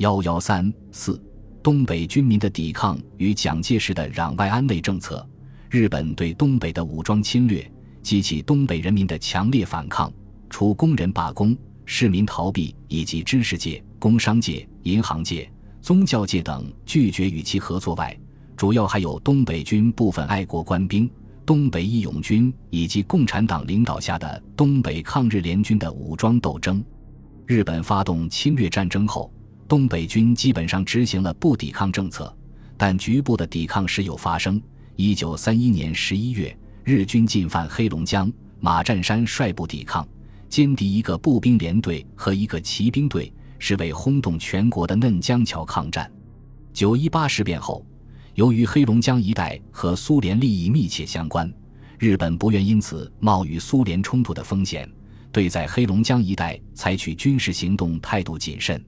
幺幺三四，东北军民的抵抗与蒋介石的攘外安内政策，日本对东北的武装侵略，激起东北人民的强烈反抗。除工人罢工、市民逃避以及知识界、工商界、银行界、宗教界等拒绝与其合作外，主要还有东北军部分爱国官兵、东北义勇军以及共产党领导下的东北抗日联军的武装斗争。日本发动侵略战争后，东北军基本上执行了不抵抗政策，但局部的抵抗时有发生。一九三一年十一月，日军进犯黑龙江，马占山率部抵抗，歼敌一个步兵连队和一个骑兵队，是为轰动全国的嫩江桥抗战。九一八事变后。由于黑龙江一带和苏联利益密切相关，日本不愿因此冒与苏联冲突的风险，对在黑龙江一带采取军事行动态度谨慎。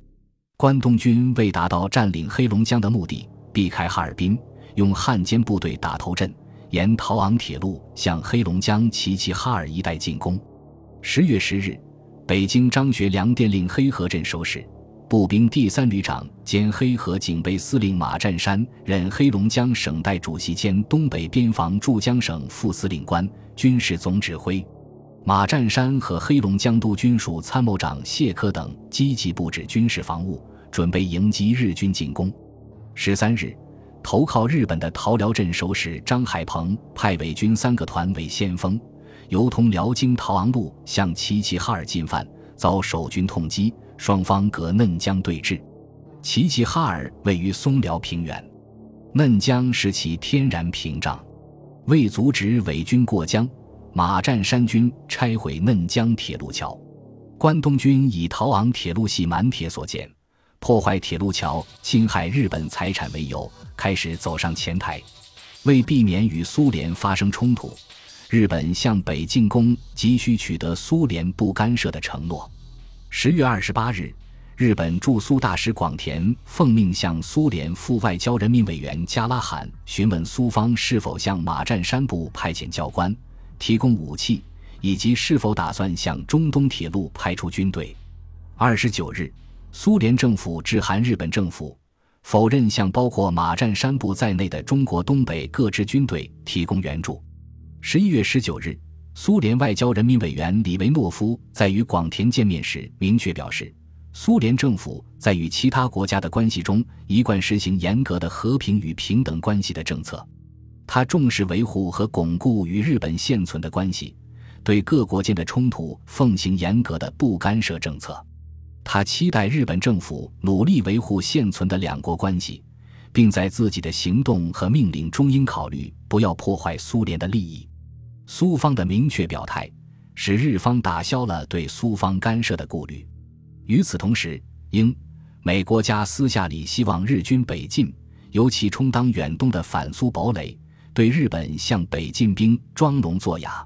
关东军为达到占领黑龙江的目的，避开哈尔滨，用汉奸部队打头阵，沿陶昂铁路向黑龙江齐齐哈尔一带进攻。十月十日，北京张学良电令黑河镇守使。步兵第三旅长兼黑河警备司令马占山任黑龙江省代主席兼东北边防驻江省副司令官、军事总指挥。马占山和黑龙江督军署参谋长谢科等积极布置军事防务，准备迎击日军进攻。十三日，投靠日本的桃辽镇守使张海鹏派伪军三个团为先锋，由通辽京陶昂路向齐齐哈尔进犯，遭守军痛击。双方隔嫩江对峙，齐齐哈尔位于松辽平原，嫩江是其天然屏障。为阻止伪军过江，马占山军拆毁嫩江铁路桥。关东军以逃昂铁路系满铁所建，破坏铁路桥、侵害日本财产为由，开始走上前台。为避免与苏联发生冲突，日本向北进攻急需取得苏联不干涉的承诺。十月二十八日，日本驻苏大使广田奉命向苏联副外交人民委员加拉罕询问苏方是否向马占山部派遣教官、提供武器，以及是否打算向中东铁路派出军队。二十九日，苏联政府致函日本政府，否认向包括马占山部在内的中国东北各支军队提供援助。十一月十九日。苏联外交人民委员李维诺夫在与广田见面时明确表示，苏联政府在与其他国家的关系中一贯实行严格的和平与平等关系的政策。他重视维护和巩固与日本现存的关系，对各国间的冲突奉行严格的不干涉政策。他期待日本政府努力维护现存的两国关系，并在自己的行动和命令中应考虑不要破坏苏联的利益。苏方的明确表态，使日方打消了对苏方干涉的顾虑。与此同时，英、美国家私下里希望日军北进，尤其充当远东的反苏堡垒，对日本向北进兵装聋作哑。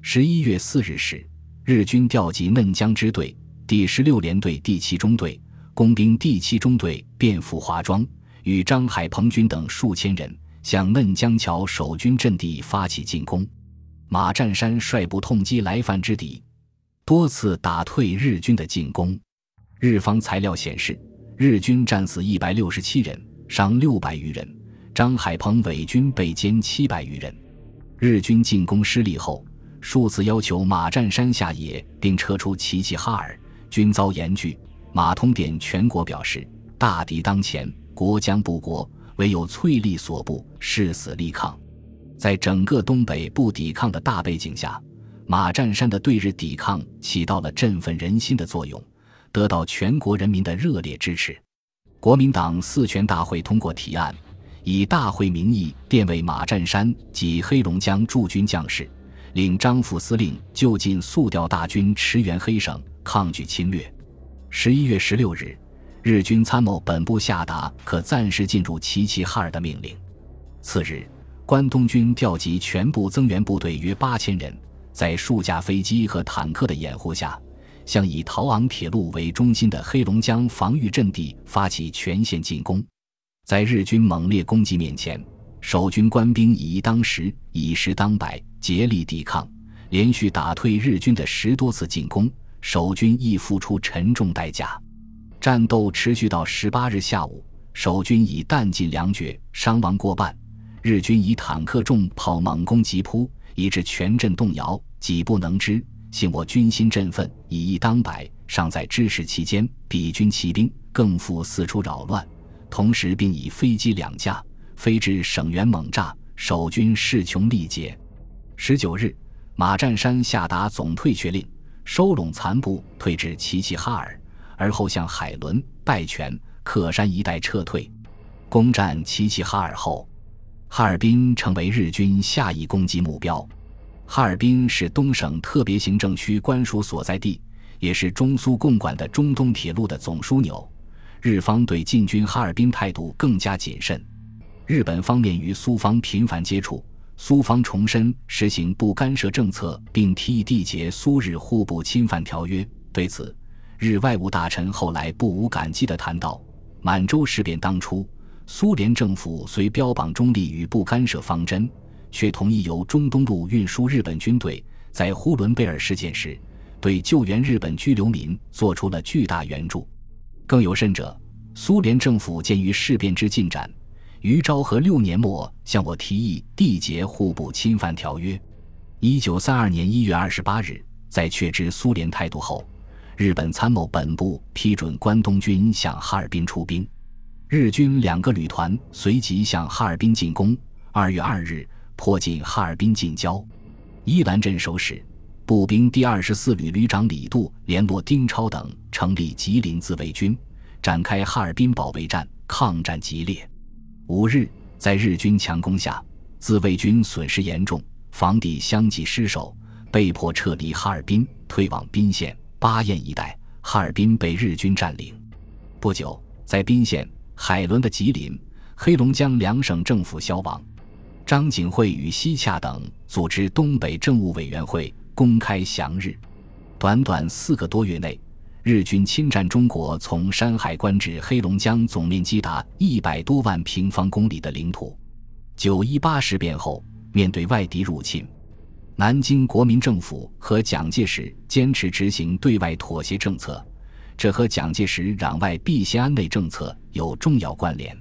十一月四日时，日军调集嫩江支队第十六联队第七中队、工兵第七中队，便赴华庄，与张海鹏军等数千人向嫩江桥守军阵地发起进攻。马占山率部痛击来犯之敌，多次打退日军的进攻。日方材料显示，日军战死一百六十七人，伤六百余人。张海鹏伪军被歼七百余人。日军进攻失利后，数次要求马占山下野并撤出齐齐哈尔，均遭严拒。马通电全国表示：大敌当前，国将不国，唯有淬力所部，誓死力抗。在整个东北不抵抗的大背景下，马占山的对日抵抗起到了振奋人心的作用，得到全国人民的热烈支持。国民党四全大会通过提案，以大会名义电委马占山及黑龙江驻军将士，领张副司令就近速调大军驰援黑省，抗拒侵略。十一月十六日，日军参谋本部下达可暂时进入齐齐哈尔的命令。次日。关东军调集全部增援部队约八千人，在数架飞机和坦克的掩护下，向以陶昂铁路为中心的黑龙江防御阵地发起全线进攻。在日军猛烈攻击面前，守军官兵以一当十以十当百，竭力抵抗，连续打退日军的十多次进攻。守军亦付出沉重代价。战斗持续到十八日下午，守军已弹尽粮绝，伤亡过半。日军以坦克重炮猛攻急扑，以致全阵动摇，几不能支。幸我军心振奋，以一当百，尚在支持期间，彼军骑兵更复四处扰乱，同时并以飞机两架飞至省园猛炸，守军势穷力竭。十九日，马占山下达总退却令，收拢残部，退至齐齐哈尔，而后向海伦、拜泉、克山一带撤退。攻占齐齐哈尔后，哈尔滨成为日军下一攻击目标。哈尔滨是东省特别行政区官署所在地，也是中苏共管的中东铁路的总枢纽。日方对进军哈尔滨态度更加谨慎。日本方面与苏方频繁接触，苏方重申实行不干涉政策，并提议缔结苏日互不侵犯条约。对此，日外务大臣后来不无感激地谈到：满洲事变当初，苏联政府虽标榜中立与不干涉方针。却同意由中东路运输日本军队，在呼伦贝尔事件时，对救援日本居留民做出了巨大援助。更有甚者，苏联政府鉴于事变之进展，于昭和六年末向我提议缔结互不侵犯条约。一九三二年一月二十八日，在确知苏联态度后，日本参谋本部批准关东军向哈尔滨出兵，日军两个旅团随即向哈尔滨进攻。二月二日。迫近哈尔滨近郊，伊兰镇守使、步兵第二十四旅旅长李杜联络丁超等，成立吉林自卫军，展开哈尔滨保卫战，抗战激烈。五日，在日军强攻下，自卫军损失严重，防地相继失守，被迫撤离哈尔滨，退往宾县、巴彦一带。哈尔滨被日军占领。不久，在宾县、海伦的吉林、黑龙江两省政府消亡。张景惠与西洽等组织东北政务委员会，公开降日。短短四个多月内，日军侵占中国从山海关至黑龙江总面积达一百多万平方公里的领土。九一八事变后，面对外敌入侵，南京国民政府和蒋介石坚持执行对外妥协政策，这和蒋介石攘外必先安内政策有重要关联。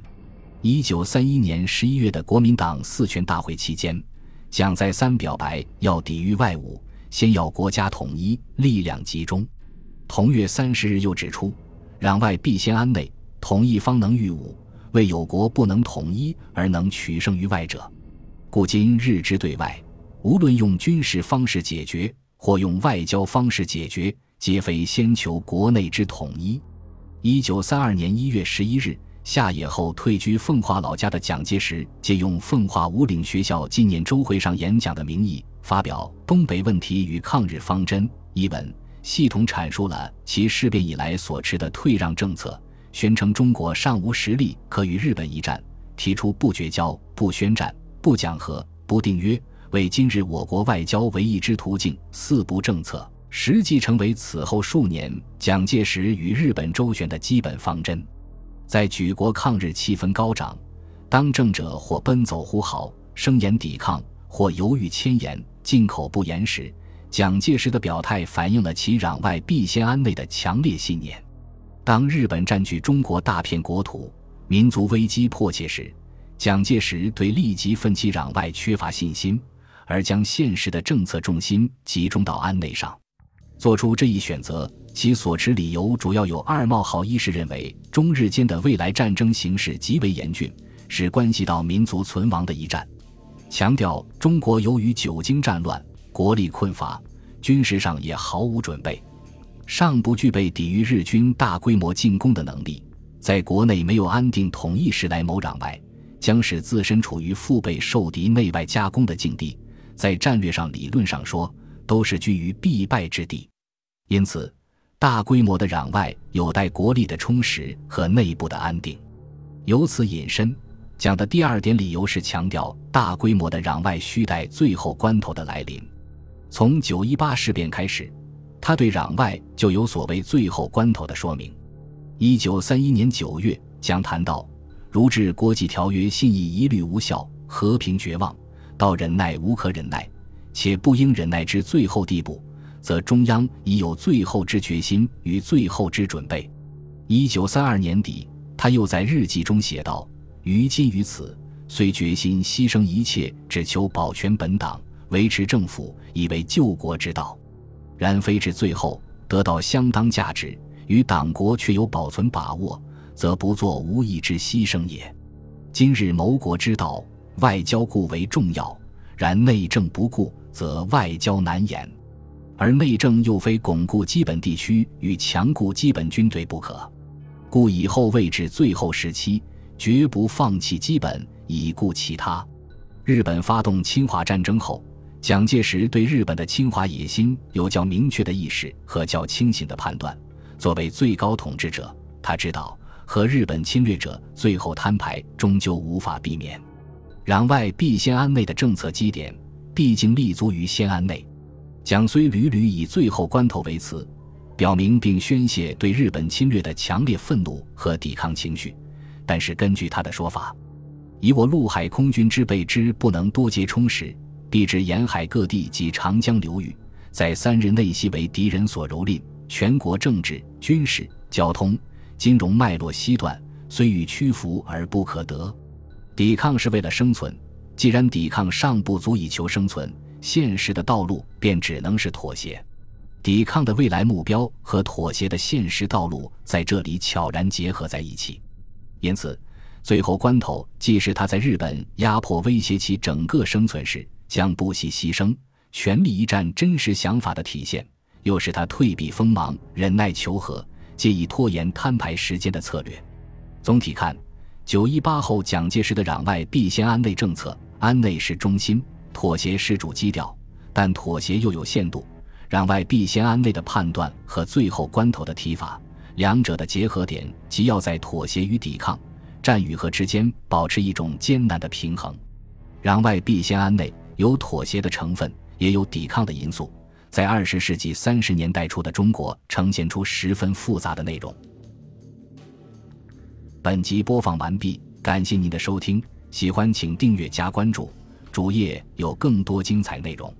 一九三一年十一月的国民党四全大会期间，蒋再三表白要抵御外侮，先要国家统一，力量集中。同月三十日又指出，攘外必先安内，统一方能御侮。为有国不能统一而能取胜于外者，故今日之对外，无论用军事方式解决，或用外交方式解决，皆非先求国内之统一。一九三二年一月十一日。下野后退居奉化老家的蒋介石，借用奉化五岭学校纪念周会上演讲的名义，发表《东北问题与抗日方针》一文，系统阐述了其事变以来所持的退让政策，宣称中国尚无实力可与日本一战，提出不绝交、不宣战、不讲和、不订约，为今日我国外交唯一之途径。四不政策实际成为此后数年蒋介石与日本周旋的基本方针。在举国抗日气氛高涨，当政者或奔走呼号，声言抵抗，或犹豫迁言，进口不言时，蒋介石的表态反映了其攘外必先安内的强烈信念。当日本占据中国大片国土，民族危机迫切时，蒋介石对立即奋起攘外缺乏信心，而将现实的政策重心集中到安内上，做出这一选择。其所持理由主要有二：冒号一是认为中日间的未来战争形势极为严峻，是关系到民族存亡的一战；强调中国由于久经战乱，国力困乏，军事上也毫无准备，尚不具备抵御日军大规模进攻的能力，在国内没有安定统一时来谋攘外，将使自身处于腹背受敌、内外夹攻的境地，在战略上、理论上说，都是居于必败之地，因此。大规模的攘外有待国力的充实和内部的安定，由此引申，讲的第二点理由是强调大规模的攘外需待最后关头的来临。从九一八事变开始，他对攘外就有所谓最后关头的说明。一九三一年九月，将谈到，如至国际条约信义一律无效，和平绝望，到忍耐无可忍耐，且不应忍耐至最后地步。则中央已有最后之决心与最后之准备。一九三二年底，他又在日记中写道：“于今于此，虽决心牺牲一切，只求保全本党，维持政府，以为救国之道。然非至最后得到相当价值，与党国却有保存把握，则不做无益之牺牲也。今日谋国之道，外交固为重要，然内政不顾，则外交难言。而内政又非巩固基本地区与强固基本军队不可。”故以后未至最后时期，绝不放弃基本以固其他。日本发动侵华战争后，蒋介石对日本的侵华野心有较明确的意识和较清醒的判断。作为最高统治者，他知道和日本侵略者最后摊牌终究无法避免。攘外必先安内的政策基点，毕竟立足于先安内。蒋虽屡屡以最后关头为辞。表明并宣泄对日本侵略的强烈愤怒和抵抗情绪，但是根据他的说法，以我陆海空军之备之不能多节充实，必至沿海各地及长江流域，在三日内悉为敌人所蹂躏，全国政治、军事、交通、金融脉络西断，虽欲屈服而不可得。抵抗是为了生存，既然抵抗尚不足以求生存，现实的道路便只能是妥协。抵抗的未来目标和妥协的现实道路在这里悄然结合在一起，因此，最后关头既是他在日本压迫威胁其整个生存时将不惜牺牲、全力一战真实想法的体现，又是他退避锋芒、忍耐求和、借以拖延摊牌时间的策略。总体看，九一八后蒋介石的攘外必先安内政策，安内是中心，妥协是主基调，但妥协又有限度。攘外必先安内的判断和最后关头的提法，两者的结合点即要在妥协与抵抗、战与和之间保持一种艰难的平衡。攘外必先安内有妥协的成分，也有抵抗的因素，在二十世纪三十年代初的中国呈现出十分复杂的内容。本集播放完毕，感谢您的收听，喜欢请订阅加关注，主页有更多精彩内容。